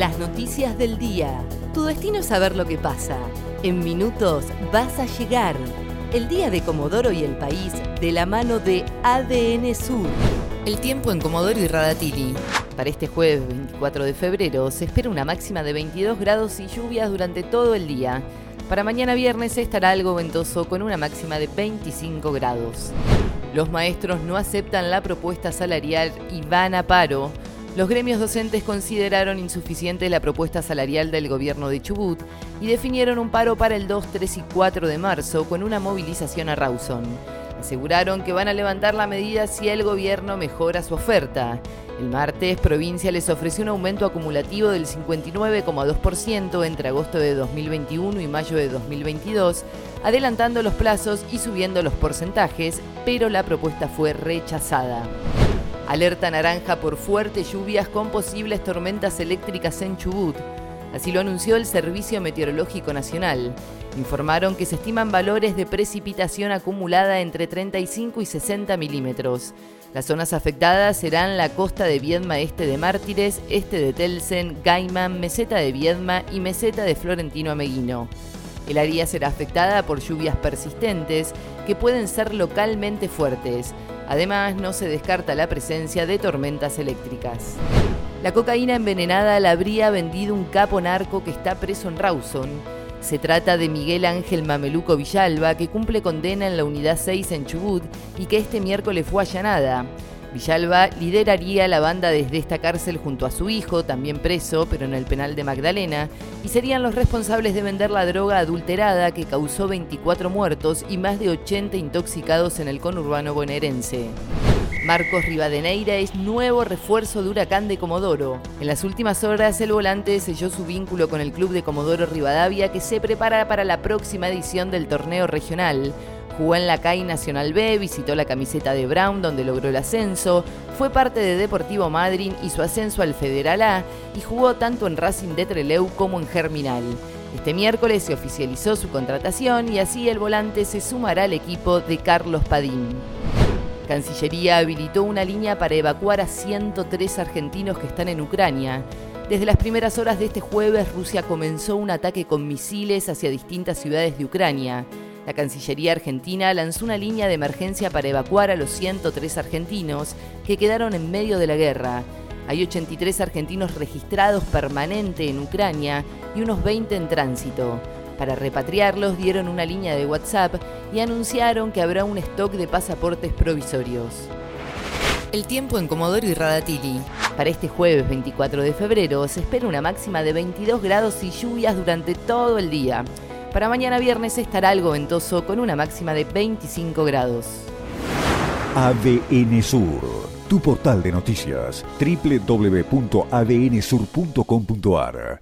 Las noticias del día. Tu destino es saber lo que pasa. En minutos vas a llegar. El día de Comodoro y el país de la mano de ADN Sur. El tiempo en Comodoro y Radatili. Para este jueves 24 de febrero se espera una máxima de 22 grados y lluvias durante todo el día. Para mañana viernes estará algo ventoso con una máxima de 25 grados. Los maestros no aceptan la propuesta salarial y van a paro. Los gremios docentes consideraron insuficiente la propuesta salarial del gobierno de Chubut y definieron un paro para el 2, 3 y 4 de marzo con una movilización a Rawson. Aseguraron que van a levantar la medida si el gobierno mejora su oferta. El martes, Provincia les ofreció un aumento acumulativo del 59,2% entre agosto de 2021 y mayo de 2022, adelantando los plazos y subiendo los porcentajes, pero la propuesta fue rechazada. Alerta naranja por fuertes lluvias con posibles tormentas eléctricas en Chubut. Así lo anunció el Servicio Meteorológico Nacional. Informaron que se estiman valores de precipitación acumulada entre 35 y 60 milímetros. Las zonas afectadas serán la costa de Viedma este de Mártires, este de Telsen, Gaiman, meseta de Viedma y meseta de Florentino Ameguino. El área será afectada por lluvias persistentes que pueden ser localmente fuertes. Además, no se descarta la presencia de tormentas eléctricas. La cocaína envenenada la habría vendido un capo narco que está preso en Rawson. Se trata de Miguel Ángel Mameluco Villalba, que cumple condena en la Unidad 6 en Chubut y que este miércoles fue allanada. Villalba lideraría la banda desde esta cárcel junto a su hijo, también preso, pero en el penal de Magdalena, y serían los responsables de vender la droga adulterada que causó 24 muertos y más de 80 intoxicados en el conurbano bonaerense. Marcos Rivadeneira es nuevo refuerzo de Huracán de Comodoro. En las últimas horas, el volante selló su vínculo con el club de Comodoro Rivadavia que se prepara para la próxima edición del torneo regional. Jugó en la CAI Nacional B, visitó la camiseta de Brown donde logró el ascenso, fue parte de Deportivo Madryn y su ascenso al Federal A y jugó tanto en Racing de Treleu como en Germinal. Este miércoles se oficializó su contratación y así el volante se sumará al equipo de Carlos Padín. Cancillería habilitó una línea para evacuar a 103 argentinos que están en Ucrania. Desde las primeras horas de este jueves, Rusia comenzó un ataque con misiles hacia distintas ciudades de Ucrania. La Cancillería argentina lanzó una línea de emergencia para evacuar a los 103 argentinos que quedaron en medio de la guerra. Hay 83 argentinos registrados permanente en Ucrania y unos 20 en tránsito. Para repatriarlos dieron una línea de WhatsApp y anunciaron que habrá un stock de pasaportes provisorios. El tiempo en Comodoro y Radatili. Para este jueves 24 de febrero se espera una máxima de 22 grados y lluvias durante todo el día. Para mañana viernes estará algo ventoso con una máxima de 25 grados. ADN Sur, tu portal de noticias, www.adnsur.com.ar